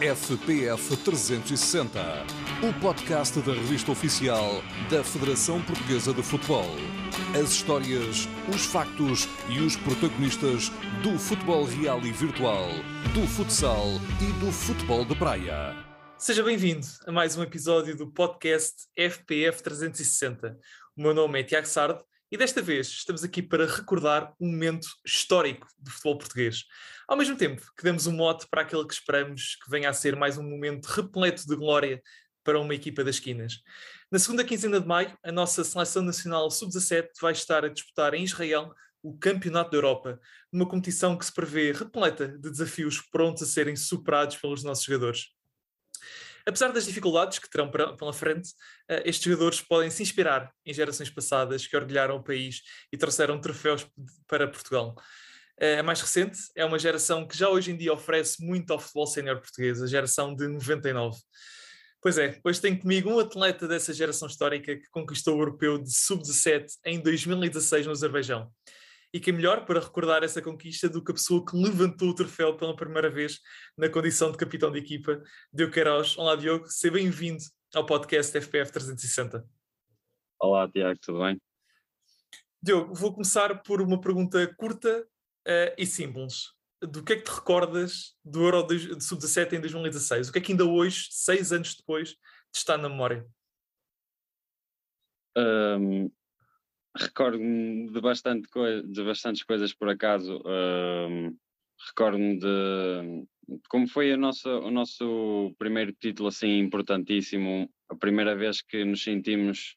FPF 360, o podcast da revista oficial da Federação Portuguesa de Futebol. As histórias, os factos e os protagonistas do futebol real e virtual, do futsal e do futebol de praia. Seja bem-vindo a mais um episódio do podcast FPF 360. O meu nome é Tiago Sardo e desta vez estamos aqui para recordar um momento histórico do futebol português. Ao mesmo tempo que damos um mote para aquele que esperamos que venha a ser mais um momento repleto de glória para uma equipa das esquinas. Na segunda quinzena de maio, a nossa Seleção Nacional Sub-17 vai estar a disputar em Israel o Campeonato da Europa, numa competição que se prevê repleta de desafios prontos a serem superados pelos nossos jogadores. Apesar das dificuldades que terão pela frente, eh, estes jogadores podem se inspirar em gerações passadas que orgulharam o país e trouxeram troféus para Portugal. Eh, a mais recente é uma geração que já hoje em dia oferece muito ao futebol sénior português, a geração de 99. Pois é, hoje tenho comigo um atleta dessa geração histórica que conquistou o europeu de sub-17 em 2016 no Azerbaijão. E que é melhor para recordar essa conquista do que a pessoa que levantou o troféu pela primeira vez na condição de capitão de equipa, Diogo Queiroz. Olá, Diogo, seja bem-vindo ao podcast FPF 360. Olá, Tiago, tudo bem? Diogo, vou começar por uma pergunta curta uh, e simples. Do que é que te recordas do Euro de Sub-17 em 2016? O que é que ainda hoje, seis anos depois, te está na memória? Um, Recordo-me de, bastante de bastantes coisas por acaso. Uh, Recordo-me de como foi a nossa, o nosso primeiro título assim importantíssimo, a primeira vez que nos sentimos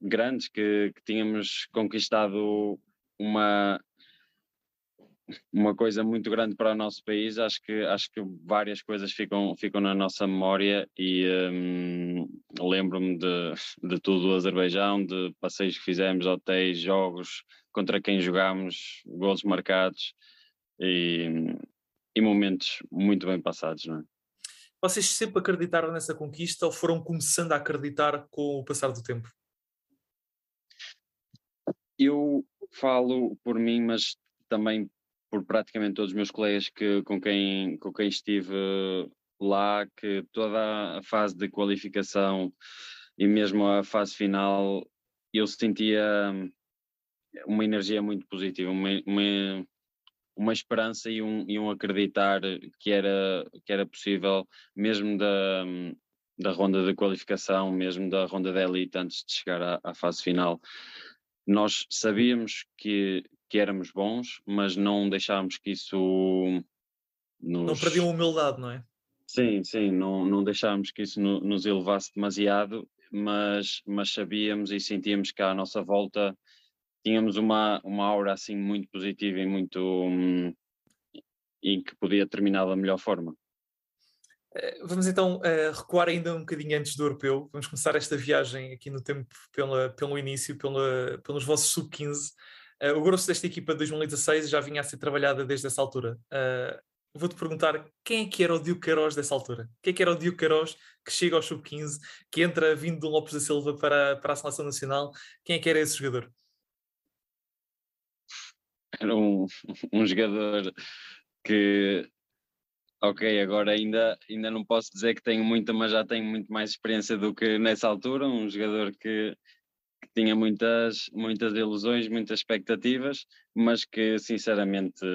grandes, que, que tínhamos conquistado uma, uma coisa muito grande para o nosso país. Acho que, acho que várias coisas ficam, ficam na nossa memória e um, lembro-me de, de tudo o Azerbaijão, de passeios que fizemos, hotéis, jogos, contra quem jogámos, gols marcados e, e momentos muito bem passados, não é? Vocês sempre acreditaram nessa conquista ou foram começando a acreditar com o passar do tempo? Eu falo por mim, mas também por praticamente todos os meus colegas que, com, quem, com quem estive lá, que toda a fase de qualificação e mesmo a fase final, eu sentia uma energia muito positiva, uma, uma, uma esperança e um, e um acreditar que era, que era possível, mesmo da, da ronda de qualificação, mesmo da ronda da elite, antes de chegar à, à fase final. Nós sabíamos que, que éramos bons, mas não deixávamos que isso nos... Não perdiam humildade, não é? Sim, sim, não, não deixávamos que isso nos elevasse demasiado, mas, mas sabíamos e sentíamos que à nossa volta tínhamos uma, uma aura assim muito positiva e muito hum, e que podia terminar da melhor forma. Eh, vamos então uh, recuar ainda um bocadinho antes do europeu. Vamos começar esta viagem aqui no tempo pela, pelo início, pela, pelos vossos sub-15. Uh, o grosso desta equipa de 2016 já vinha a ser trabalhada desde essa altura. Uh, Vou-te perguntar quem é que era o Diogo Queiroz dessa altura? Quem é que era o Diogo Queiroz que chega ao sub-15, que entra vindo do Lopes da Silva para, para a Seleção Nacional? Quem é que era esse jogador? Era um, um jogador que ok, agora ainda, ainda não posso dizer que tenho muita, mas já tenho muito mais experiência do que nessa altura, um jogador que, que tinha muitas, muitas ilusões, muitas expectativas, mas que sinceramente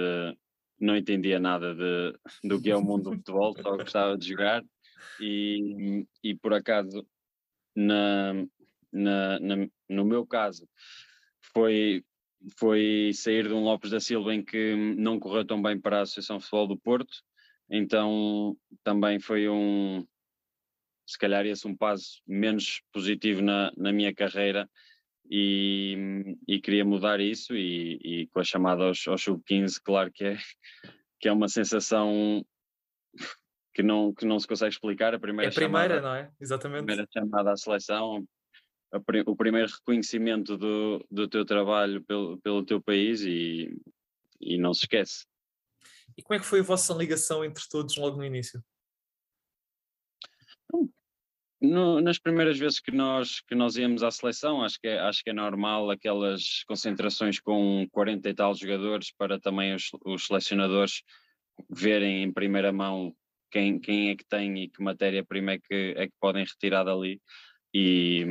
não entendia nada de, do que é o mundo do futebol, só gostava de jogar. E, e por acaso na, na, na, no meu caso foi, foi sair de um Lopes da Silva em que não correu tão bem para a Associação Futebol do Porto, então também foi um se calhar esse um passo menos positivo na, na minha carreira e, e queria mudar isso e, e, com a chamada aos, aos sub-15, claro que é, que é uma sensação que não, que não se consegue explicar. A primeira, é a primeira chamada, não é? Exatamente. A primeira chamada à seleção, a, o primeiro reconhecimento do, do teu trabalho pelo, pelo teu país e, e não se esquece. E como é que foi a vossa ligação entre todos logo no início? No, nas primeiras vezes que nós, que nós íamos à seleção, acho que, é, acho que é normal aquelas concentrações com 40 e tal jogadores para também os, os selecionadores verem em primeira mão quem, quem é que tem e que matéria-prima é que, é que podem retirar dali. E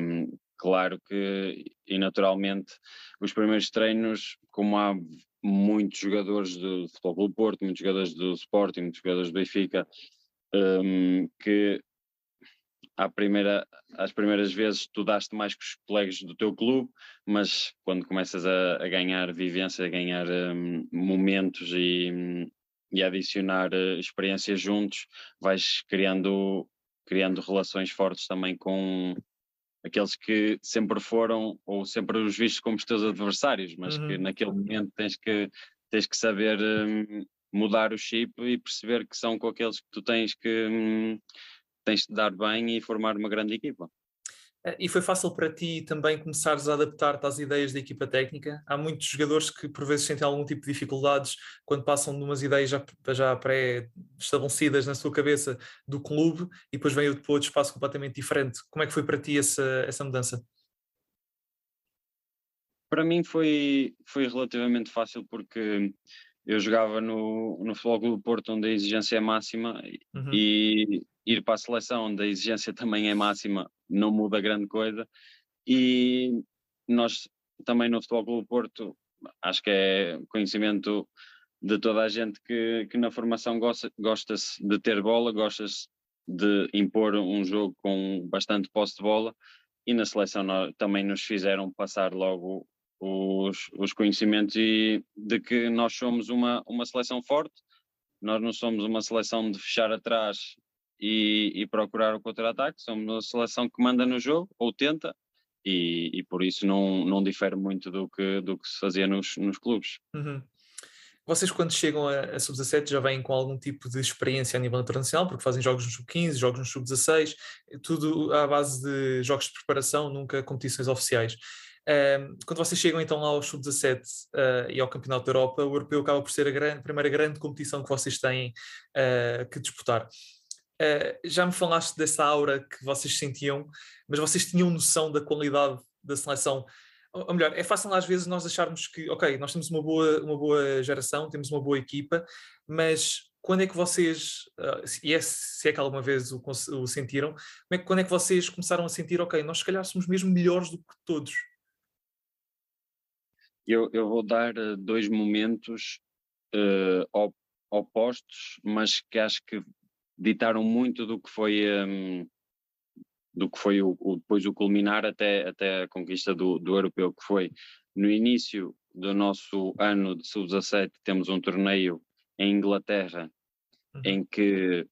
claro que, e naturalmente, os primeiros treinos, como há muitos jogadores do Futebol do Porto, muitos jogadores do Sporting, muitos jogadores do Benfica, um, que primeira, às primeiras vezes tu daste mais com os colegas do teu clube, mas quando começas a, a ganhar vivência, a ganhar um, momentos e, e adicionar uh, experiências juntos, vais criando, criando relações fortes também com aqueles que sempre foram ou sempre os vistos como os teus adversários, mas uhum. que naquele momento tens que, tens que saber um, mudar o chip e perceber que são com aqueles que tu tens que um, tens de dar bem e formar uma grande equipa. Eh, e foi fácil para ti também começares a adaptar-te às ideias da equipa técnica? Há muitos jogadores que por vezes sentem algum tipo de dificuldades quando passam de umas ideias já, já pré-estabelecidas na sua cabeça do clube e depois para outro espaço completamente diferente. Como é que foi para ti essa, essa mudança? Para mim foi, foi relativamente fácil porque eu jogava no, no Futebol do Porto onde a exigência é máxima uhum. e ir para a seleção onde a exigência também é máxima não muda grande coisa. E nós também no Futebol Clube Porto acho que é conhecimento de toda a gente que, que na formação gosta, gosta-se de ter bola, gosta-se de impor um jogo com bastante posse de bola. E na seleção nós, também nos fizeram passar logo os, os conhecimentos e de que nós somos uma, uma seleção forte, nós não somos uma seleção de fechar atrás e, e procurar o contra-ataque, somos uma seleção que manda no jogo, ou tenta, e, e, por isso não, não difere muito do que, do que se fazia nos, nos clubes. Uhum. Vocês, quando chegam a, a sub-17, já vêm com algum tipo de experiência a nível internacional, porque fazem jogos no sub-15, jogos no sub-16, tudo à base de jogos de preparação, nunca competições oficiais quando vocês chegam então lá ao Sub-17 uh, ah, e ao Campeonato da Europa, o Europeu acaba por ser a grande, primeira grande competição que vocês têm uh, que disputar. Uh, já me falaste dessa aura que vocês sentiam, mas vocês tinham noção da qualidade da seleção? Ou, melhor, é fácil às vezes nós acharmos que, ok, nós temos uma boa, uma boa geração, temos uma boa equipa, mas quando é que vocês, uh, e é, se é que alguma vez o, o sentiram, é, quando é que vocês começaram a sentir, ok, nós se calhar somos mesmo melhores do que todos? Eu, eu vou dar uh, dois momentos uh, opostos, mas que acho que ditaram muito do que foi um, do que foi o, o, depois o culminar até, até a conquista do, do europeu, que foi no início do nosso ano de sub-17 temos um torneio em Inglaterra uhum. em que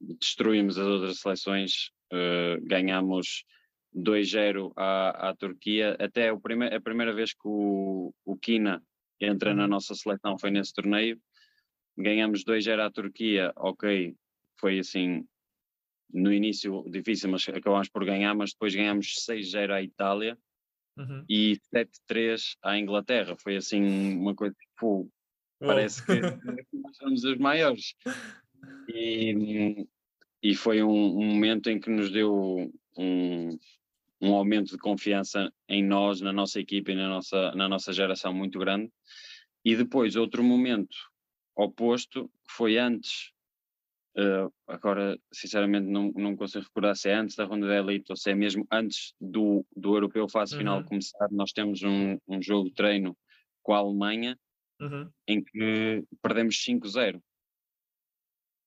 destruímos as outras seleções, uh, ganhamos 2-0 à, à Turquia. Até o prime a primeira vez que o, o Kina entra na uhum. nossa seleção foi nesse torneio. Ganhamos 2-0 à Turquia, ok, foi assim no início difícil, mas acabámos por ganhar, mas depois ganhamos 6-0 à Itália uhum. e 7-3 à Inglaterra. Foi assim uma coisa tipo, parece que nós somos os maiores. E, e foi um, um, momento em que nos deu um, um aumento de confiança em nós, na nossa equipe e na nossa, na nossa geração muito grande. E depois, outro momento oposto, que foi antes, uh, agora sinceramente não, não consigo recordar se é antes da ronda da elite ou se é mesmo antes do, do europeu fase final uhum. começar, nós temos um, um jogo de treino com a Alemanha uhum. em que perdemos 5-0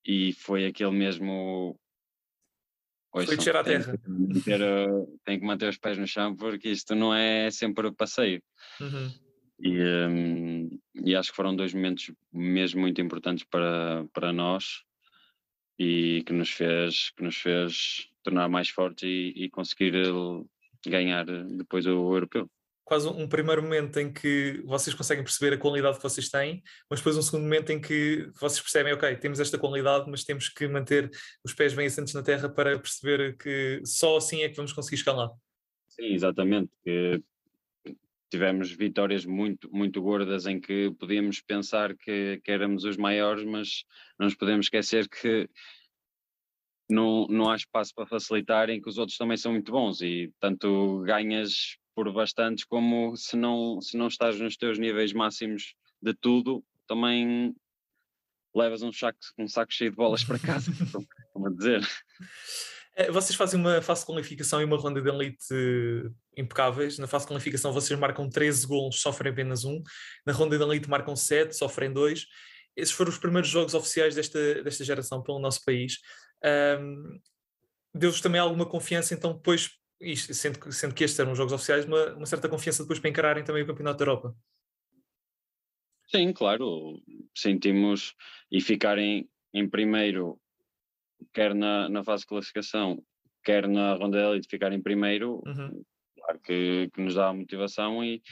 e foi aquele mesmo foi descer à terra. Tem, tem que manter os pés no chão porque isto não é sempre passeio. Uhum. E, um, e acho que foram dois momentos mesmo muito importantes para, para nós e que nos fez, que nos fez tornar mais fortes e, e conseguir ganhar depois o europeu quase um primeiro momento em que vocês conseguem perceber a qualidade que vocês têm, mas depois um segundo momento em que vocês percebem, ok, temos esta qualidade, mas temos que manter os pés bem assentos na terra para perceber que só assim é que vamos conseguir escalar. Sim, exatamente. Que tivemos vitórias muito, muito gordas em que podíamos pensar que, que éramos os maiores, mas não nos podemos esquecer que não, não há espaço para facilitar em que os outros também são muito bons e tanto ganhas por bastantes, como se não, se não estás nos teus níveis máximos de tudo, também levas um saco, um saco cheio de bolas para casa, como a dizer. Eh, vocês fazem uma fase de qualificação e uma ronda de elite impecáveis. Na fase de qualificação vocês marcam 13 gols, sofrem apenas um. Na ronda de elite marcam 7, sofrem 2. Esses foram os primeiros jogos oficiais desta, desta geração pelo nosso país. Um, Deu-vos também alguma confiança, então, depois, isto, sendo, que, sendo que estes eram os jogos oficiais, uma, uma certa confiança depois para encararem também o Campeonato da Europa? Sim, claro. Sentimos e ficarem em primeiro quer na, na fase de classificação, quer na ronda de elite ficar em primeiro, uhum. claro que, que, nos dá motivação e,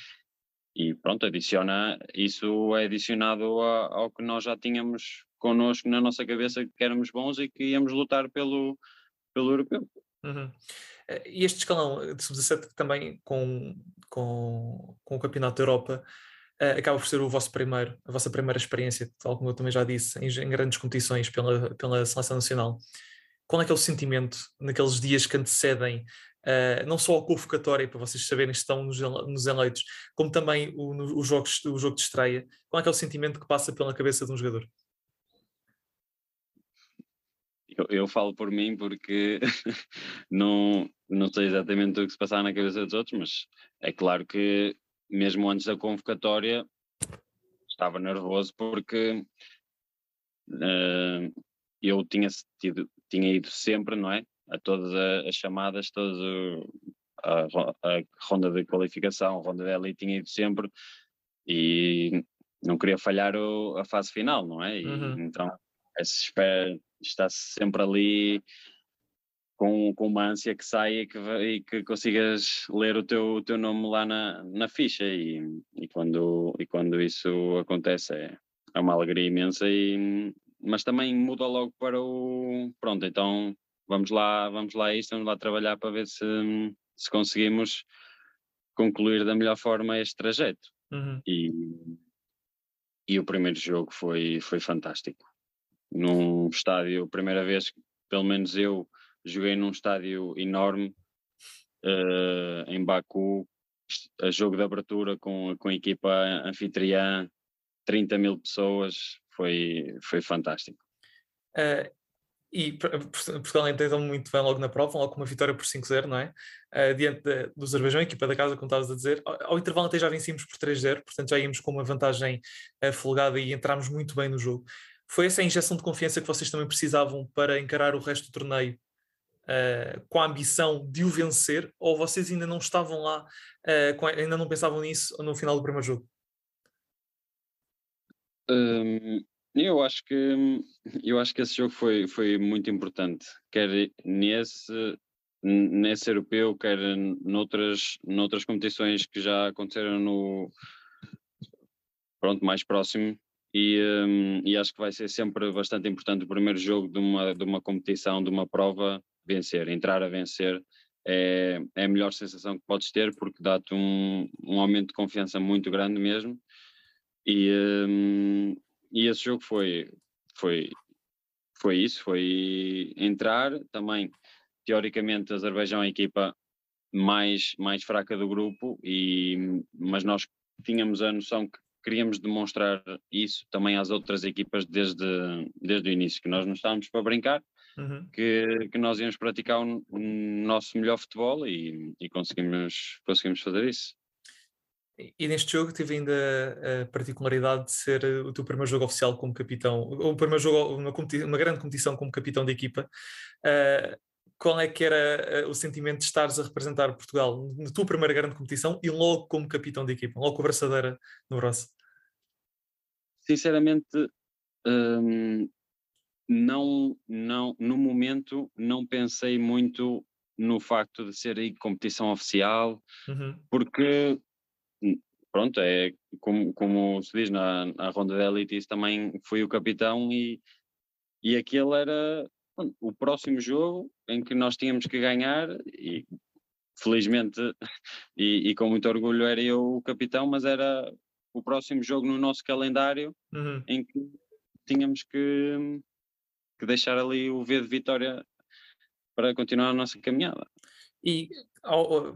e pronto, adiciona, isso é adicionado a, ao que nós já tínhamos connosco na nossa cabeça que éramos bons e que íamos lutar pelo, pelo europeu. Uhum. Eh, e este escalão de sub-17 também com, com, com o Campeonato da Europa acaba por ser o vosso primeiro, a vossa primeira experiência, tal como eu também já disse, em, em, grandes competições pela, pela seleção nacional. Qual é que o sentimento naqueles dias que antecedem uh, não só a convocatória, para vocês saberem se estão nos, nos eleitos, como também o, no, o, jogo, o jogo de estreia? Qual é que é o sentimento que passa pela cabeça de um jogador? Eu, eu, falo por mim porque não, não sei exatamente o que se passava na cabeça dos outros, mas é claro que mesmo antes da convocatória, estava nervoso porque uh, eu tinha, tido, tinha ido sempre, não é? A todas as chamadas, todas a, a, ronda de qualificação, a ronda de elite, tinha ido sempre e não queria falhar o, a fase final, não é? E, uhum. Então, essa espera está sempre ali com, com uma ânsia que sai e que, e que consigas ler o teu, o teu nome lá na, na ficha e, e, quando, e quando isso acontece é, é uma alegria imensa e, mas também muda logo para o pronto, então vamos lá, vamos lá a isto, vamos lá trabalhar para ver se, se conseguimos concluir da melhor forma este trajeto. Uhum. E, e o primeiro jogo foi, foi fantástico. Num estádio, primeira vez, pelo menos eu, joguei num estádio enorme uh, em Baku, a jogo de abertura com, com a equipa anfitriã, 30 mil pessoas, foi, foi fantástico. Uh, e Portugal entendeu muito bem logo na prova, logo com uma vitória por 5-0, não é? Uh, diante de, do Azerbaijão, a equipa da casa, como estavas a dizer. Ao, ao, intervalo até já vencíamos por 3-0, portanto já íamos com uma vantagem uh, folgada e entramos muito bem no jogo. Foi essa a injeção de confiança que vocês também precisavam para encarar o resto do torneio uh, com a ambição de o vencer, ou vocês ainda não estavam lá, uh, com, ainda não pensavam nisso no final do primeiro jogo? Um, eu acho que eu acho que esse jogo foi, foi muito importante, quer nesse nesse europeu, quer noutras, noutras competições que já aconteceram no pronto, mais próximo e, um, e acho que vai ser sempre bastante importante o primeiro jogo de uma, de uma competição, de uma prova, vencer, entrar a vencer é, é a melhor sensação que podes ter porque dá-te um, um aumento de confiança muito grande mesmo. E, um, e esse jogo foi, foi, foi isso, foi entrar. Também teoricamente Azerbaijão é a equipa mais, mais fraca do grupo e, mas nós tínhamos a noção que queríamos demonstrar isso também às outras equipas desde, desde o início, que nós não estávamos para brincar, uhum. que, que nós íamos praticar o, o nosso melhor futebol e, e, conseguimos, conseguimos fazer isso. E neste jogo tive ainda a particularidade de ser o teu primeiro jogo oficial como capitão, ou o primeiro jogo, uma, uma grande competição como capitão de equipa. Uh, qual é que era eh, o sentimento de estares a representar Portugal na tua primeira grande competição e logo como capitão de equipa, logo com a braçadeira no braço? Sinceramente, hum, não, não, no momento não pensei muito no facto de ser aí competição oficial, uhum. porque hum, pronto, é como, como se diz na, na ronda de elite, isso também fui o capitão e, e aquele era o próximo jogo em que nós tínhamos que ganhar e felizmente e, e, com muito orgulho era eu o capitão, mas era o próximo jogo no nosso calendário uhum. em que tínhamos que, que deixar ali o V de vitória para continuar a nossa caminhada. E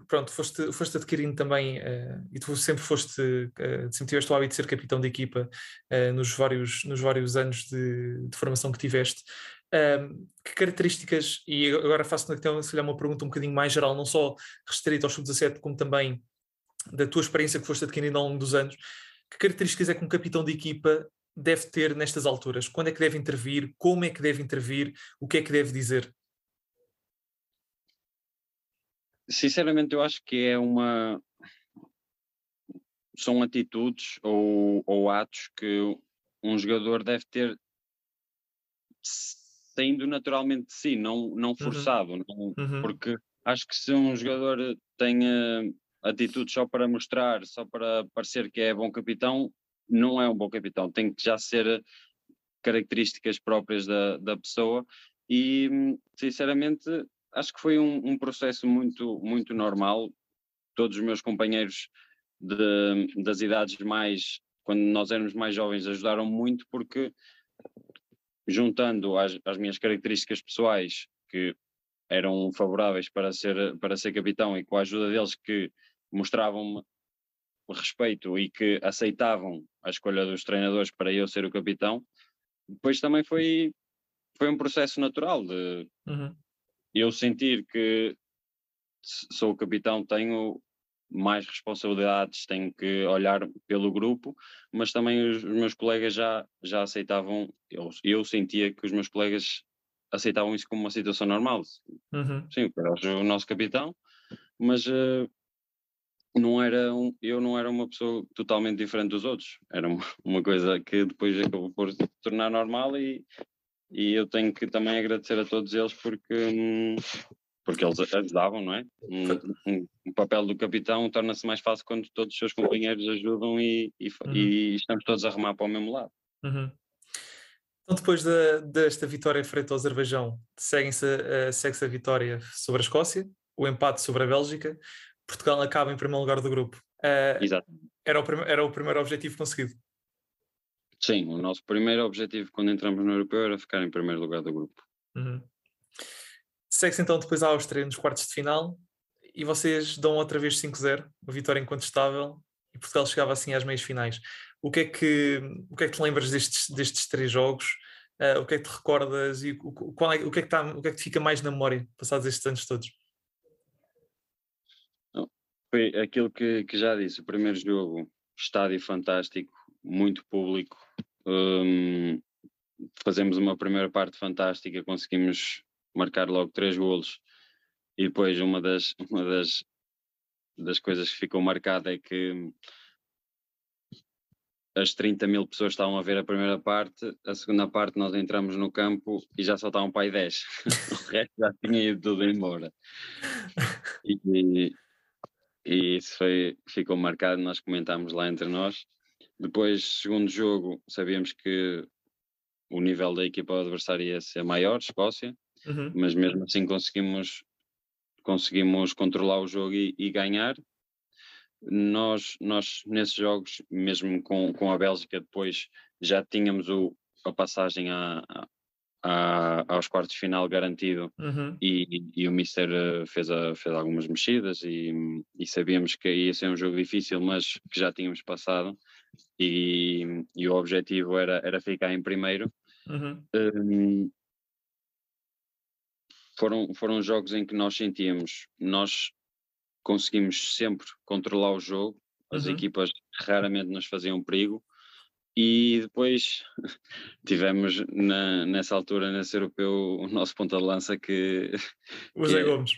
pronto, foste, foste adquirindo também, uh, e tu sempre foste, uh, sempre tiveste o hábito de ser capitão de equipa uh, nos, vários, nos vários anos de, de formação que tiveste. Ehm, que características, e agora faço então, se uma pergunta um bocadinho mais geral, não só restrita ao sub-17, como também da tua experiência que foste adquirindo ao longo dos anos, que características é que um capitão de equipa deve ter nestas alturas? Quando é que deve intervir? Como é que deve intervir? O que é que deve dizer? Sinceramente, eu acho que é uma. São atitudes ou, ou atos que um jogador deve ter saindo naturalmente de si, não, não uhum. forçado, uhum. Não, uhum. porque acho que se um jogador tem atitudes só para mostrar, só para parecer que é bom capitão, não é um bom capitão, tem que já ser características próprias da, da pessoa e sinceramente acho que foi um, um, processo muito, muito normal. Todos os meus companheiros de, das idades mais, quando nós éramos mais jovens, ajudaram muito porque, juntando as, as minhas características pessoais, que eram favoráveis para ser, para ser capitão, e com a ajuda deles que mostravam-me respeito e que aceitavam a escolha dos treinadores para eu ser o capitão, depois também foi, foi um processo natural de, uhum eu sentir que sou o capitão, tenho mais responsabilidades, tenho que olhar pelo grupo, mas também os, meus colegas já, já aceitavam, eu, eu sentia que os meus colegas aceitavam isso como uma situação normal. Uhum. Sim, era o nosso capitão, mas uh, não era um, eu não era uma pessoa totalmente diferente dos outros. Era uma, uma coisa que depois acabou por se tornar normal e, e eu tenho que também agradecer a todos eles porque, hum, porque eles ajudavam, não é? Um, um, o papel do capitão torna-se mais fácil quando todos os seus companheiros ajudam e, e, uhum. e estamos todos a remar para o mesmo lado. Uhum. Então, depois de, desta vitória frente ao Azerbaijão, segue-se segue a vitória sobre a Escócia, o empate sobre a Bélgica, Portugal acaba em primeiro lugar do grupo. Uh, Exato. Era o, era o primeiro objetivo conseguido. Sim, o nosso primeiro objetivo quando entramos no Europeu era ficar em primeiro lugar do grupo. Uhum. Segue-se então depois a Áustria nos quartos de final e vocês dão outra vez 5-0, uma vitória incontestável e Portugal chegava assim às meias finais. O que é que, o que, é que te lembras destes, destes três jogos? Uh, o que é que te recordas e o, qual é, o, que é que tá, o que é que te fica mais na memória passados estes anos todos? Foi aquilo que, que já disse, o primeiro jogo, estádio fantástico, muito público. Um, fazemos uma primeira parte fantástica, conseguimos marcar logo três golos e depois uma das, uma das, das coisas que ficou marcada é que as 30 mil pessoas estavam a ver a primeira parte, a segunda parte nós entramos no campo e já só estavam para aí 10. o resto já tinha ido tudo embora. E, e, isso foi, ficou marcado, nós comentámos lá entre nós. Depois, segundo jogo, sabíamos que o nível da equipa adversária ia ser maior, Escócia, uhum. mas mesmo assim conseguimos, conseguimos controlar o jogo e, e, ganhar. Nós, nós, nesses jogos, mesmo com, com a Bélgica, depois já tínhamos o, a passagem a, a, aos quartos de final garantido uhum. e, e, o Mister eh, fez, a, fez algumas mexidas e, e, sabíamos que ia ser um jogo difícil, mas que já tínhamos passado e, e o objetivo era, era ficar em primeiro. Uhum. Um, foram, foram jogos em que nós sentíamos, nós conseguimos sempre controlar o jogo, as uhum. equipas raramente nos faziam perigo, e depois tivemos na, nessa altura, nesse europeu, o nosso ponta de lança que. O Zé Gomes.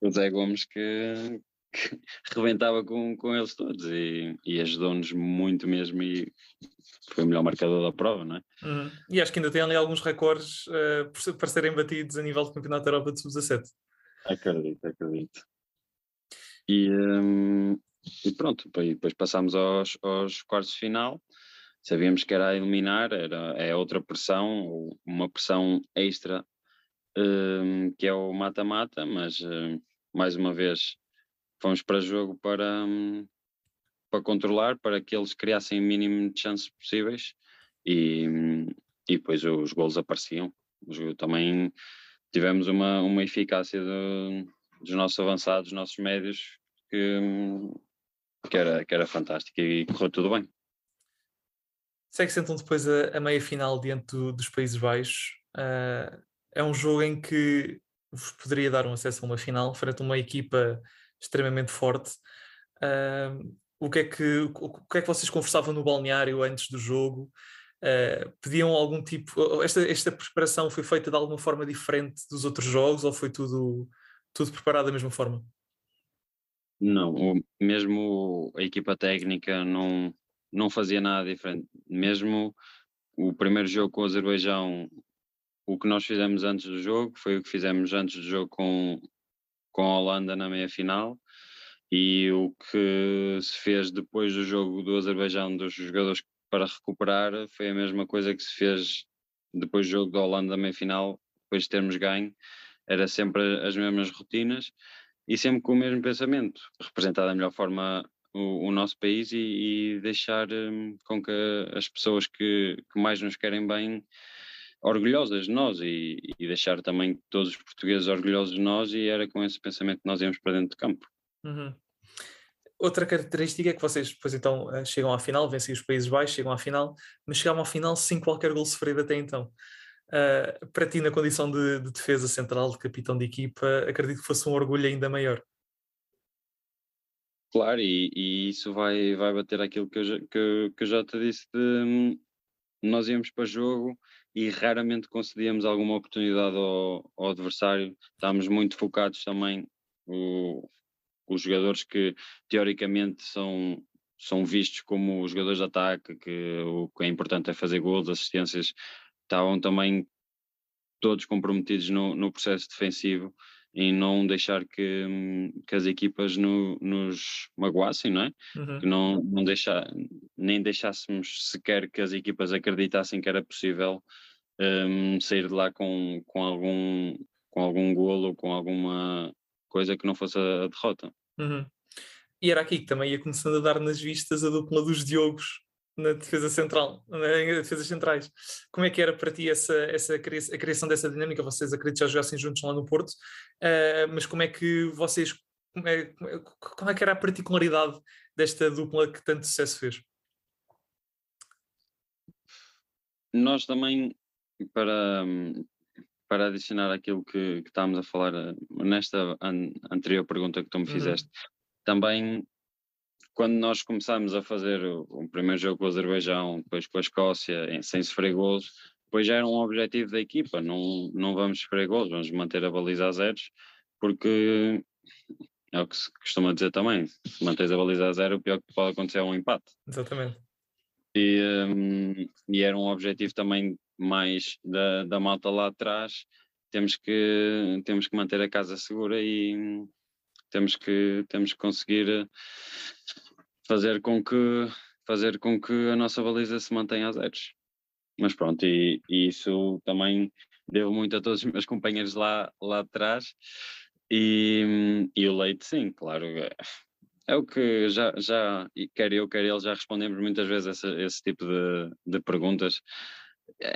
O Zé Gomes que, que rebentava com, com eles todos e, e ajudou-nos muito mesmo e foi o melhor marcador da prova, não é? Uhum. E acho que ainda tem ali alguns recordes uh, para serem batidos a nível do Campeonato da Europa de Sub-17. Acredito, acredito. E, um, e pronto, depois passámos aos, aos quartos de final. Sabíamos que era a eliminar, era, é outra pressão, uma pressão extra, um, que é o mata-mata, mas um, mais uma vez fomos para jogo para, hum, para controlar, para que eles criassem o mínimo de chances possíveis e, hum, e depois os gols apareciam. Também tivemos uma, uma eficácia de, dos nossos avançados, dos nossos médios, que, que, era, que era fantástico e correu tudo bem. Segue-se então depois a, a meia final diante do, dos Países Baixos. Uh, é um jogo em que vos poderia dar um acesso a uma final frente a uma equipa extremamente forte. Uh, o, que é que, o que é que vocês conversavam no balneário antes do jogo? Uh, pediam algum tipo. Esta, esta preparação foi feita de alguma forma diferente dos outros jogos ou foi tudo, tudo preparado da mesma forma? Não, o, mesmo a equipa técnica não, não fazia nada diferente. Mesmo o primeiro jogo com o Azerbaijão, o que nós fizemos antes do jogo foi o que fizemos antes do jogo com, com a Holanda na meia final. E o que se fez depois do jogo do Azerbaijão dos jogadores para recuperar foi a mesma coisa que se fez depois do jogo da Holanda na meia final, depois de termos ganho. Era sempre as mesmas rotinas e sempre com o mesmo pensamento, representar da melhor forma o, o nosso país e, e deixar um, com que as pessoas que, que, mais nos querem bem orgulhosas de nós e, e, deixar também todos os portugueses orgulhosos de nós e era com esse pensamento que nós íamos para dentro de campo. Uhum. Outra característica é que vocês depois então eh, chegam à final, vencem os Países Baixos, chegam à final, mas chegavam à final sem qualquer gol sofrido até então. Uh, para ti, na condição de, de, defesa central, de capitão de equipa, acredito que fosse um orgulho ainda maior. Claro, e, e isso vai, vai bater aquilo que eu, já, que, que eu já te disse de nós íamos para jogo e raramente concedíamos alguma oportunidade ao, ao adversário, estávamos muito focados também, o, os jogadores que teoricamente são, são vistos como os jogadores de ataque, que o que é importante é fazer gols, assistências, estavam também todos comprometidos no, no processo defensivo e não deixar que, que as equipas no, nos magoassem, não é? Uhum. Que não, não deixar, nem deixássemos sequer que as equipas acreditassem que era possível um, sair de lá com, com, algum, com algum golo, com alguma coisa que não fosse a, derrota. Uhum. E era aqui que também ia começando a dar nas vistas a dupla dos Diogos na defesa central, na defesas centrais. Como é que era para ti essa, essa a criação dessa dinâmica? Vocês acredito já jogassem juntos lá no Porto, uh, mas como é que vocês como é, como é que era a particularidade desta dupla que tanto sucesso fez? Nós também, para, para adicionar aquilo que, que estávamos a falar eh, nesta an anterior pergunta que tu me uhum. fizeste, uhum. também quando nós começámos a fazer o, o, primeiro jogo com o Azerbaijão, depois com a Escócia, em, sem sofrer gols, depois já era um objetivo da equipa, não, não vamos sofrer gols, vamos manter a baliza a zeros, porque é o que se costuma dizer também, se mantens a baliza a zero, o pior que pode acontecer é um empate. Exatamente. E, um, e era um objetivo também mais da, da malta lá atrás, temos que, temos que manter a casa segura e temos que, temos que conseguir fazer com que fazer com que a nossa baliza se mantenha a zeros. Mas pronto, e, e, isso também devo muito a todos os meus companheiros lá, lá atrás. E, e o leite, sim, claro. É, é o que já, já, quer eu, quer ele, já respondemos muitas vezes esse, esse tipo de, de perguntas. É,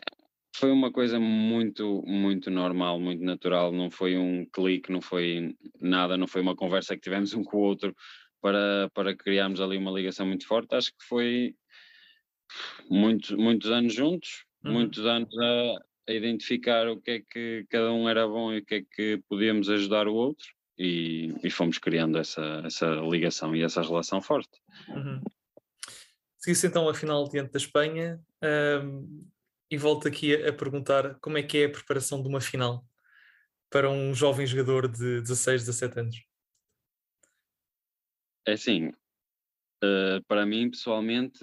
foi uma coisa muito, muito normal, muito natural. Não foi um clique, não foi nada, não foi uma conversa que tivemos um com o outro para, para criarmos ali uma ligação muito forte. Acho que foi muitos, muitos anos juntos, uhum. muitos anos a, a, identificar o que é que cada um era bom e o que é que podíamos ajudar o outro e, e fomos criando essa, essa ligação e essa relação forte. Uhum. Seguisse então a final diante da Espanha um, e volto aqui a, a perguntar como é que é a preparação de uma final para um jovem jogador de 16, 17 anos. É assim, uh, para mim pessoalmente,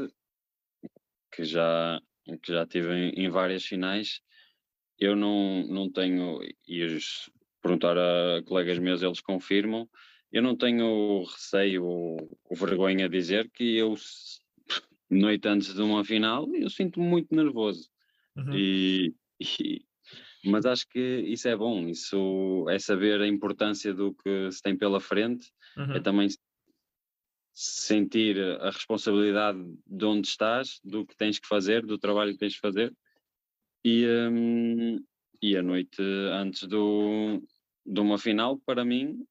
que já, que já tive em, em, várias finais, eu não, não tenho, e os, perguntar a colegas meus, eles confirmam, eu não tenho receio ou, ou vergonha de dizer que eu, noite antes de uma final, eu sinto-me muito nervoso. Uhum. E, e, mas acho que isso é bom, isso é saber a importância do que se tem pela frente, é uhum. é também sentir a responsabilidade de onde estás, do que tens que fazer, do trabalho que tens que fazer. E, um, e a noite antes do, de uma final, para mim,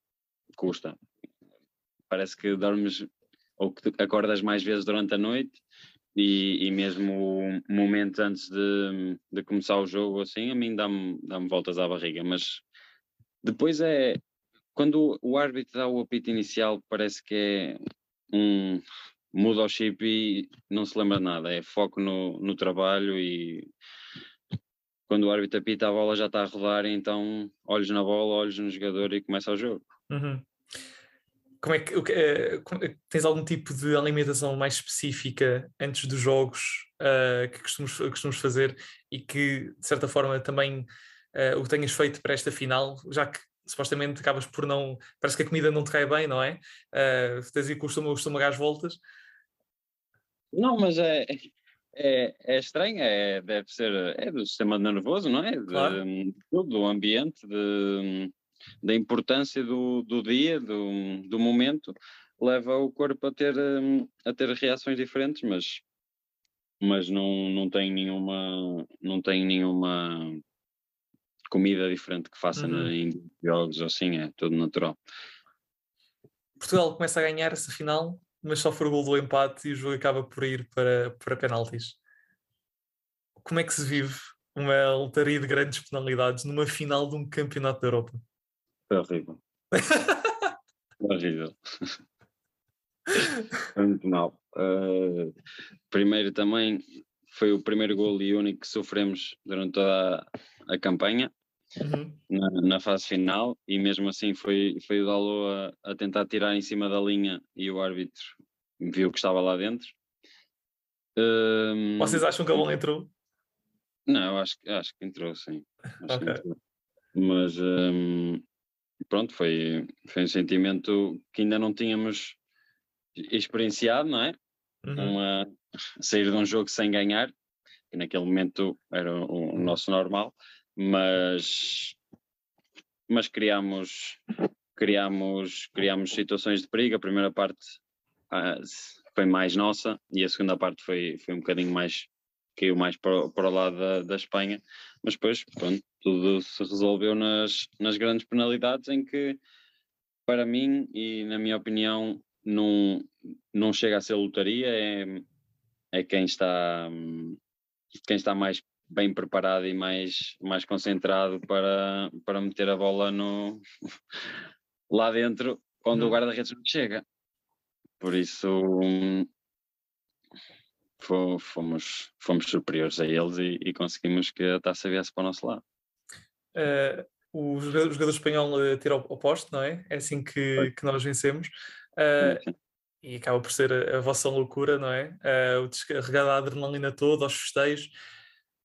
custa. Parece que dormes ou que acordas mais vezes durante a noite e, e mesmo o momento antes de, de começar o jogo assim, a mim dá-me dá voltas à barriga, mas depois é quando o árbitro dá o apito inicial parece que é um muda o chip e não se lembra nada, é foco no, no trabalho e quando o árbitro apita a bola já está a rodar, então olhos na bola, olhos no jogador e começa o jogo. Uhum. Como é que, é, tens algum tipo de alimentação mais específica antes dos jogos uh, que costumas, costumas fazer e que de certa forma também uh, o tenhas feito para esta final, já que supostamente acabas por não. Parece que a comida não te cai bem, não é? Uh, tens o estômago às voltas. Não, mas é, é, é estranho, é, deve ser. É do sistema nervoso, não é? De, claro. do ambiente, de, da importância do, do dia, do, do momento, leva o corpo a ter, a ter reações diferentes, mas mas não, não tem nenhuma não tem nenhuma comida diferente que faça uhum. em jogos assim, é tudo natural. Portugal começa a ganhar essa final, mas sofre o gol do empate e o jogo acaba por ir para, para penaltis. Como é que se vive uma lotaria de grandes penalidades numa final de um campeonato da Europa? Foi horrível. horrível. Foi muito mal. Uh, primeiro também foi o primeiro gol e único que sofremos durante toda a, a campanha uhum. na, na, fase final e mesmo assim foi, foi o Dalot a, a, tentar tirar em cima da linha e o árbitro viu que estava lá dentro. Um, Vocês acham que a bola entrou? Não, acho, acho que entrou, sim. Okay. Que entrou. Mas um, pronto, foi, foi um sentimento que ainda não tínhamos experienciado, não é? Uhum. Uma, sair de um jogo sem ganhar, que naquele momento era o, o nosso normal, mas, mas criámos, criámos, criámos situações de perigo. A primeira parte ah, foi mais nossa e a segunda parte foi, foi um bocadinho mais caiu mais para, para o lado da, da Espanha, mas depois pronto, tudo se resolveu nas, nas grandes penalidades em que para mim e na minha opinião não, não chega a ser lotaria, é, é quem está quem está mais bem preparado e mais, mais concentrado para, para meter a bola no, lá dentro onde hum. o guarda-redes não chega. Por isso fomos, fomos superiores a eles e, e conseguimos que a taça viesse para o nosso lado. Uh, o jogador, o jogador espanhol eh, tira ao, posto, não é? É assim que, que nós vencemos. Uh, e acaba por ser a, a vossa loucura, não é? Uh, o descarregar a adrenalina toda, aos festejos.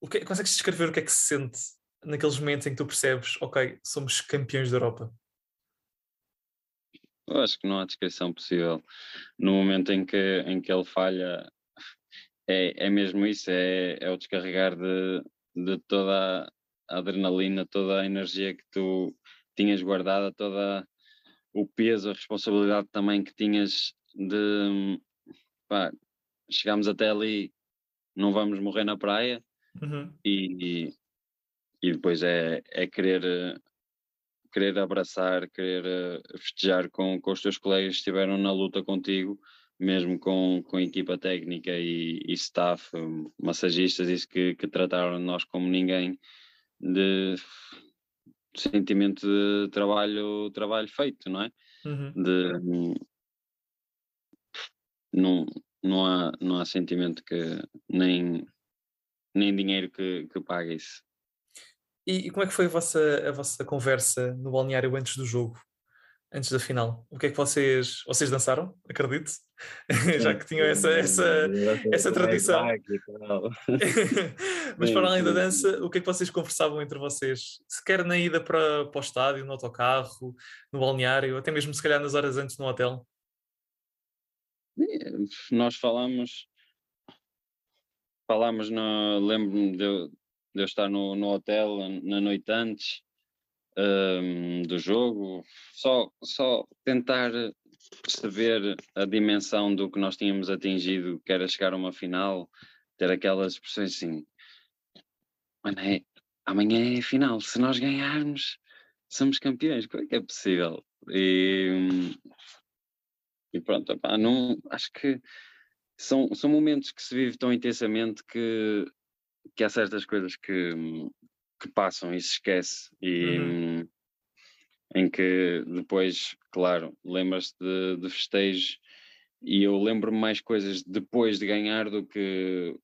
O que, consegues descrever o que é que se sente naqueles momentos em que tu percebes, ok, somos campeões da Europa? Eu acho que não há descrição possível. No momento em que, em que ele falha, é, é mesmo isso, é, é o descarregar de, de toda a adrenalina, toda a energia que tu tinhas guardada, toda o peso, a responsabilidade também que tinhas de pá, chegámos até ali, não vamos morrer na praia, Uhum. E, e depois é, é querer, querer abraçar, querer eh, festejar com, com os teus colegas que estiveram na luta contigo, mesmo com, com equipa técnica e, e staff, massagistas, isso que, que trataram nós como ninguém, de sentimento de trabalho, trabalho feito, não é? Uhum. De, não, não, há, não há sentimento que nem nem dinheiro que, que pague isso. E, e, como é que foi a vossa, a vossa conversa no balneário antes do jogo? Antes da final, o que é que vocês vocês dançaram? Acredito, já que tinham essa essa, essa tradição. Mas para além da dança, o que é que vocês conversavam entre vocês? Se quer na ida para, para o estádio, no autocarro, no balneário, até mesmo se calhar nas horas antes no hotel? Nós falamos falámos, lembro-me de, de, eu estar no, no hotel na noite antes um, do jogo, só, só tentar perceber a dimensão do que nós tínhamos atingido, que era chegar a uma final, ter aquelas expressões assim, é, amanhã é final, se nós ganharmos, somos campeões, como é que é possível? E, e pronto, não, acho que são, são momentos que se vive tão intensamente que, que há certas coisas que, que passam e se esquece e uhum. em que depois, claro, lembras-te de, de festejos e eu lembro-me mais coisas depois de ganhar do que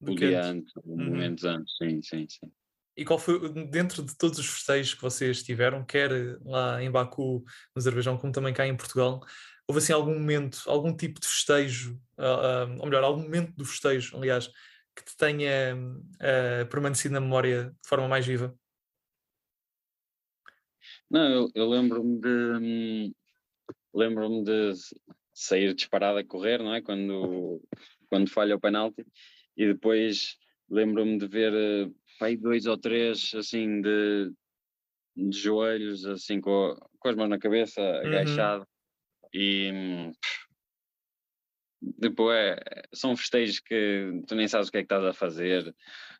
do o que dia antes, antes uhum. momentos antes, sim, sim, sim. E qual foi, dentro de todos os festejos que vocês tiveram, quer lá em Baku, no Azerbaijão, como também cá em Portugal, houve assim algum momento, algum tipo de festejo, uh, uh, ou melhor, algum momento do festejo, aliás, que te tenha uh, permanecido na memória de forma mais viva? Não, eu, eu lembro-me de hum, lembro-me de sair disparado a correr, não é? Quando, quando falha o penalti e depois lembro-me de ver pai, dois ou três assim de, de joelhos, assim com, com as mãos na cabeça, uhum. agachado e depois é, são festejos que tu nem sabes o que é que estás a fazer,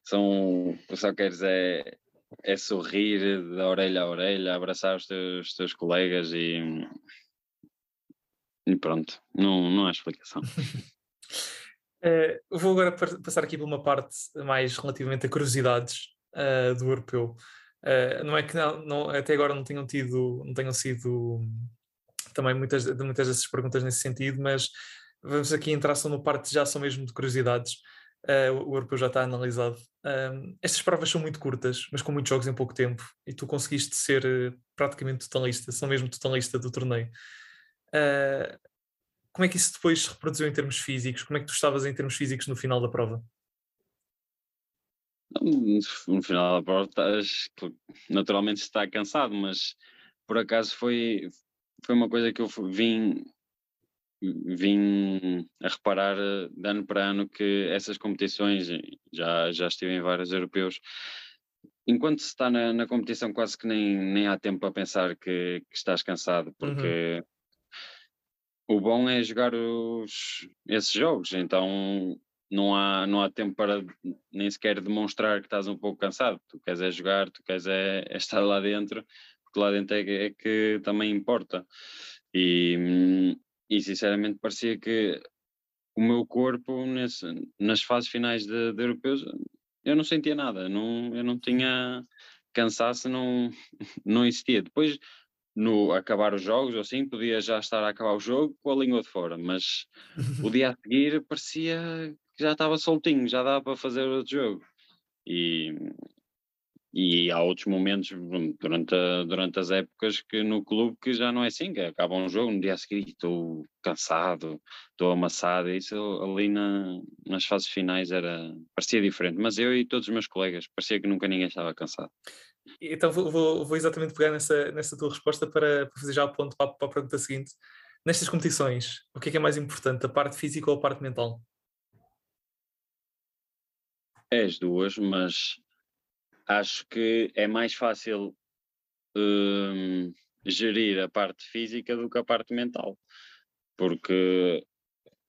são, só queres é, é sorrir da orelha a orelha, abraçar os teus, os teus colegas e, e pronto, não, não há explicação. uh, vou agora passar aqui para uma parte mais relativamente a curiosidades uh, do europeu. Uh, não é que não, não, até agora não tenham tido, não tenham sido também muitas, muitas dessas perguntas nesse sentido, mas vamos aqui entrar só no parte já são mesmo de curiosidades. Uh, o europeu já está analisado. Uh, estas provas são muito curtas, mas com muitos jogos em pouco tempo, e tu conseguiste ser uh, praticamente totalista, são mesmo totalista do torneio. como é que isso depois se reproduziu em termos físicos? Como é que tu estavas em termos físicos no final da prova? No final da prova estás, naturalmente está cansado, mas por acaso foi, foi uma coisa que eu vim, vim a reparar eh, de ano para ano que essas competições, já, já estive em vários europeus, enquanto se está na, na competição quase que nem, nem há tempo a pensar que, que estás cansado, porque uhum. o bom é jogar os, esses jogos, então não há, não há tempo para nem sequer demonstrar que estás um pouco cansado, tu queres é jogar, tu queres é, é estar lá dentro porque lá dentro é, é que também importa. E, e sinceramente parecia que o meu corpo nesse, nas fases finais de, de europeus eu não sentia nada, não, eu não tinha cansaço, não, não existia. Depois, no acabar os jogos, assim, podia já estar a acabar o jogo com a língua de fora, mas o dia a seguir parecia que já estava soltinho, já dava para fazer outro jogo. E, e há outros momentos durante, a, durante as épocas que no clube que já não é assim, que acaba um jogo, no dia a seguir estou cansado, estou amassado, isso ali na, nas fases finais era, parecia diferente, mas eu e todos os meus colegas, parecia que nunca ninguém estava cansado. Então vou, vou, vou exatamente pegar nessa, nessa tua resposta para, para fazer já o ponto para, para a pergunta seguinte. Nestas competições, o que é que é mais importante, a parte física ou a parte mental? É as duas, mas acho que é mais fácil um, gerir a parte física do que a parte mental. Porque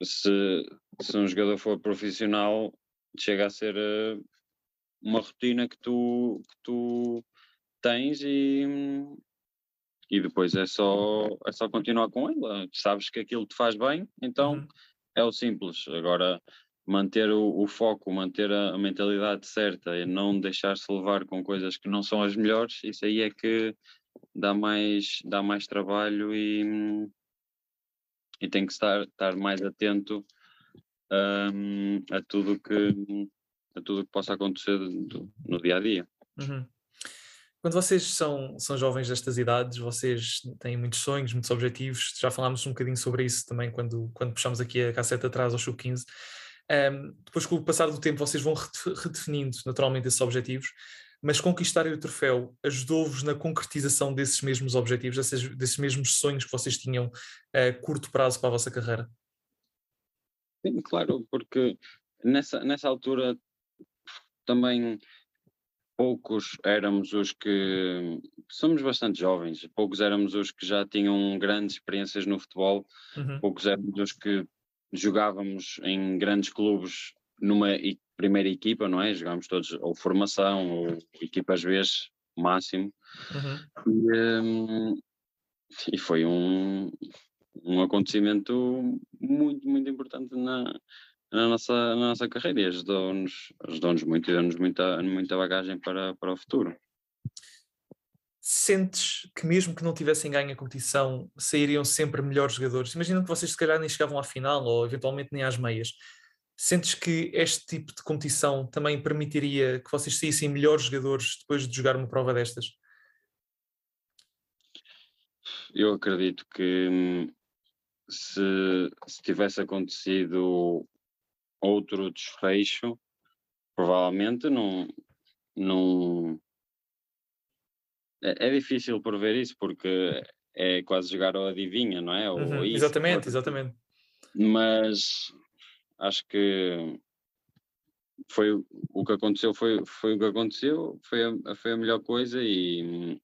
se, se um jogador for profissional, chega a ser uh, uma rotina que tu, que tu tens e, e depois é só, é só continuar com ela. Sabes que aquilo te faz bem, então uhum. é o simples. Agora, manter o, o foco, manter a, a, mentalidade certa e não deixar-se levar com coisas que não são as melhores, isso aí é que dá mais, dá mais trabalho e, e tem que estar, estar mais atento um, a tudo que a tudo que possa acontecer do, no dia a dia. Uhum. Quando vocês são, são jovens destas idades, vocês têm muitos sonhos, muitos objetivos, já falámos um bocadinho sobre isso também quando, quando puxámos aqui a casseta atrás ao Sub-15. Um, depois, com o passar do tempo, vocês vão redefinindo naturalmente esses objetivos, mas conquistarem o troféu ajudou-vos na concretização desses mesmos objetivos, desses, desses mesmos sonhos que vocês tinham a curto prazo para a vossa carreira? Sim, claro, porque nessa, nessa altura também poucos éramos os que somos bastante jovens, poucos éramos os que já tinham grandes experiências no futebol, uhum. poucos éramos os que jogávamos em grandes clubes numa primeira equipa, não é? Jogámos todos ou formação ou equipas vezes máximo. Uhum. E, um, e, foi um, um acontecimento muito, muito importante na, na, nossa, na nossa carreira e ajudou-nos ajudou muito e deu-nos muita, muita bagagem para, para o futuro. Sentes que mesmo que não tivessem ganho a competição, sairiam sempre melhores jogadores? Imagina que vocês se calhar nem chegavam à final ou eventualmente nem às meias. Sentes que este tipo de competição também permitiria que vocês saíssem melhores jogadores depois de jogar uma prova destas? Eu acredito que hum, se, se tivesse acontecido outro desfecho, provavelmente não. não é, é difícil prever isso porque é quase jogar ao adivinha, não é? Uhum, isso, exatamente, exatamente. Mas acho que foi o que aconteceu, foi, foi o que aconteceu, foi a, foi a melhor coisa e,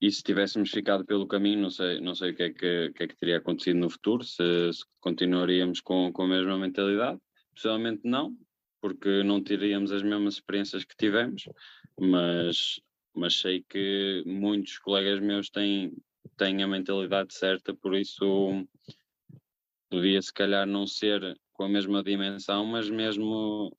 e se tivéssemos ficado pelo caminho, não sei, não sei o que é que, que, é que teria acontecido no futuro, se, se, continuaríamos com, com a mesma mentalidade. Pessoalmente não, porque não teríamos as mesmas experiências que tivemos, mas, mas sei que muitos colegas meus têm, têm a mentalidade certa, por isso podia se calhar não ser com a mesma dimensão, mas mesmo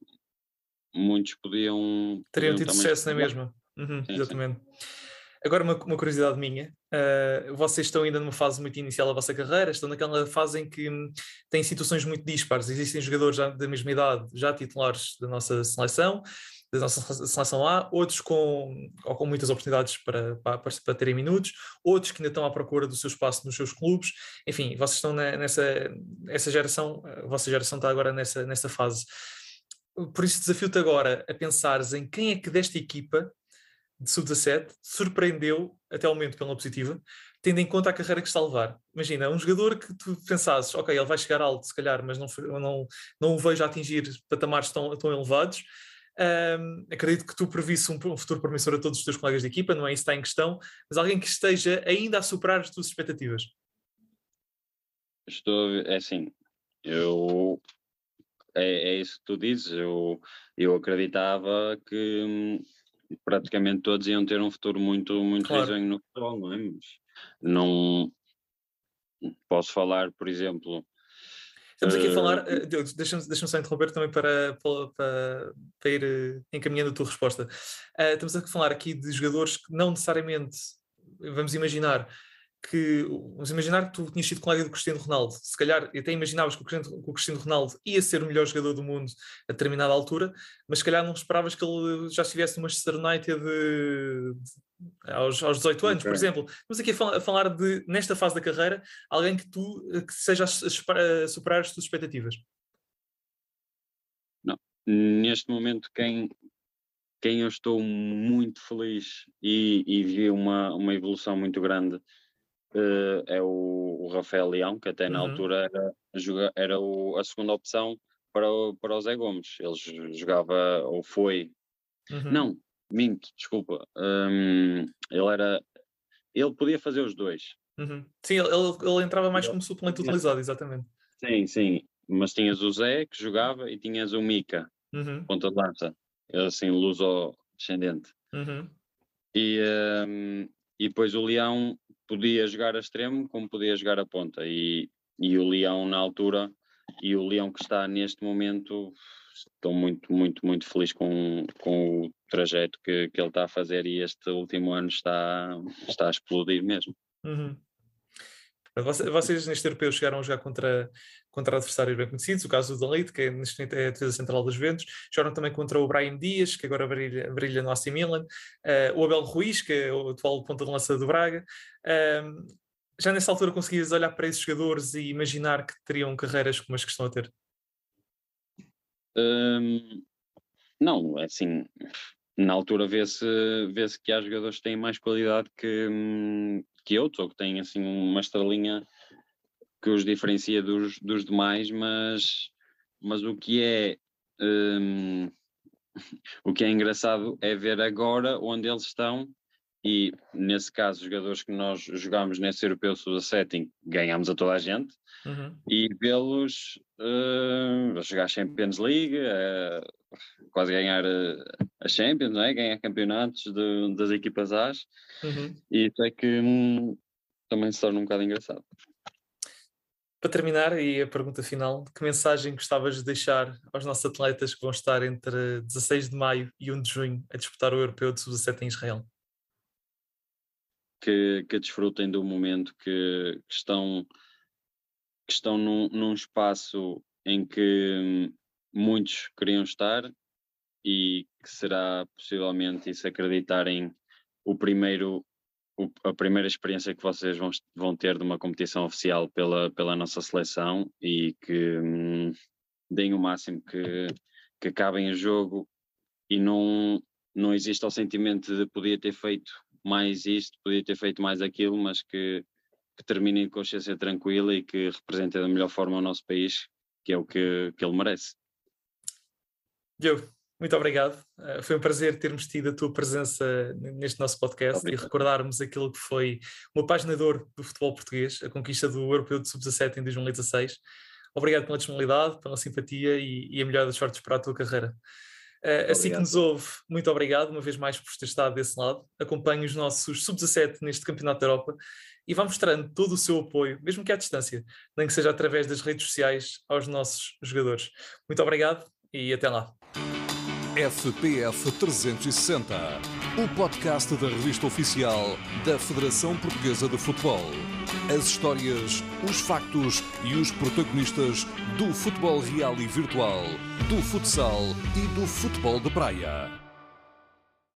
muitos podiam. Teriam tido sucesso na mesma. Uhum, sim, exatamente. Sim. Agora, uma, uma, curiosidade minha: uh, vocês estão ainda numa fase muito inicial da vossa carreira, estão naquela fase em que hum, têm situações muito dispares. Existem jogadores já da mesma idade, já titulares da nossa seleção, da nossa seleção A, outros com, ou com muitas oportunidades para, para, para, terem minutos, outros que ainda estão à procura do seu espaço nos seus clubes. Enfim, vocês estão nessa essa geração, a vossa geração está agora nessa, nessa fase. Por isso, desafio-te agora a pensares em quem é que desta equipa de sub-17 surpreendeu até o momento pela positiva, tendo em conta a carreira que está a levar. Imagina, um jogador que tu pensasses, ok, ele vai chegar alto se calhar, mas não, não, não o vejo a atingir patamares tão, tão elevados, um, acredito que tu previsse um, um, futuro promissor a todos os teus colegas de equipa, não é isso que está em questão, mas alguém que esteja ainda a superar as tuas expectativas. Estou, é assim, eu é, é isso que tu dizes, eu, eu acreditava que hum, praticamente todos iam ter um futuro muito, muito claro. risonho no futebol, não é? Mas não posso falar, por exemplo, Estamos aqui a falar, uh, deixa-me deixa só interromper também para, para, para, ir eh, encaminhando a tua resposta. Uh, estamos a falar aqui de jogadores que não necessariamente, vamos imaginar, que vamos imaginar que tu tinhas sido colega do Cristiano Ronaldo, se calhar até imaginavas que o, Cristiano, que o Cristiano Ronaldo ia ser o melhor jogador do mundo a determinada altura, mas se calhar não esperavas que ele já estivesse no Manchester United de, de, aos, aos 18 anos, okay. por exemplo. Estamos aqui a, a, falar de, nesta fase da carreira, alguém que tu que seja a, a superar as tuas expectativas. Não, neste momento quem, quem eu estou muito feliz e, e vi uma, uma evolução muito grande uh, é o, o, Rafael Leão, que até na uhum. altura era, era o, a segunda opção para o, para o Zé Gomes. Ele jogava, ou foi. Uhum. Não, minto, desculpa. Um, ele era. Ele podia fazer os dois. Uhum. Sim, ele, ele entrava mais como suplente utilizado, exatamente. Sim, sim. Mas tinhas o Zé que jogava e tinhas o Mica, uhum. ponta de lança. Ele assim, luso-descendente. Uhum. E, um, e depois o Leão podia jogar a extremo como podia jogar a ponta e, e o Leão na altura e o Leão que está neste momento estou muito, muito, muito feliz com, com o trajeto que, que ele está a fazer e este último ano está, está a explodir mesmo. Uhum. Vocês neste europeu chegaram a jogar contra, contra adversários bem conhecidos, o caso do Dalite, que é, neste momento é a defesa central dos Ventos, jogaram também contra o Brian Dias, que agora brilha, brilha no AC Milan, uh, o Abel Ruiz, que é o atual ponta de lança do Braga. Uh, já nessa altura conseguias olhar para esses jogadores e imaginar que teriam carreiras como as que estão a ter? Um, não, assim, na altura vê-se vê que há jogadores que têm mais qualidade que, hum, que outros, ou que têm assim uma estrelinha que os diferencia dos, dos demais, mas, mas o que é um, o que é engraçado é ver agora onde eles estão e nesse caso, jogadores que nós jogámos nesse europeu sub-17 ganhámos a toda a gente, uhum. e vê-los uh, jogar Champions League, uh, quase ganhar uh, a Champions, não é? ganhar campeonatos de, das equipas A's, uhum. e isso é que hum, também se torna um bocado engraçado. Para terminar, e a pergunta final, que mensagem gostavas de deixar aos nossos atletas que vão estar entre 16 de maio e 1 de junho a disputar o Europeu de Sub-17 em Israel? Que, que desfrutem do momento, que, que estão, que estão num, num espaço em que muitos queriam estar e que será possivelmente, e se acreditarem, o primeiro a primeira experiência que vocês vão, vão ter de uma competição oficial pela, pela nossa seleção e que hum, deem o máximo que, que acabem o jogo e não, não exista o sentimento de podia ter feito mais isto, podia ter feito mais aquilo, mas que, que terminem de consciência tranquila e que representem da melhor forma o nosso país, que é o que, que ele merece. Diogo, muito obrigado. Uh, foi um prazer termos tido a tua presença neste nosso podcast obrigado. e recordarmos aquilo que foi o apaixonador do futebol português, a conquista do Europeu de Sub-17 em 2016. Obrigado pela disponibilidade, pela simpatia e, e a melhor das sortes para a tua carreira. Uh, assim que nos ouve, muito obrigado uma vez mais por ter estado desse lado. Acompanhe os nossos Sub-17 neste Campeonato da Europa e vá mostrando todo o seu apoio, mesmo que à distância, nem que seja através das redes sociais, aos nossos jogadores. Muito obrigado e até lá. FPF 360, o podcast da revista oficial da Federação Portuguesa de Futebol. As histórias, os factos e os protagonistas do futebol real e virtual, do futsal e do futebol de praia.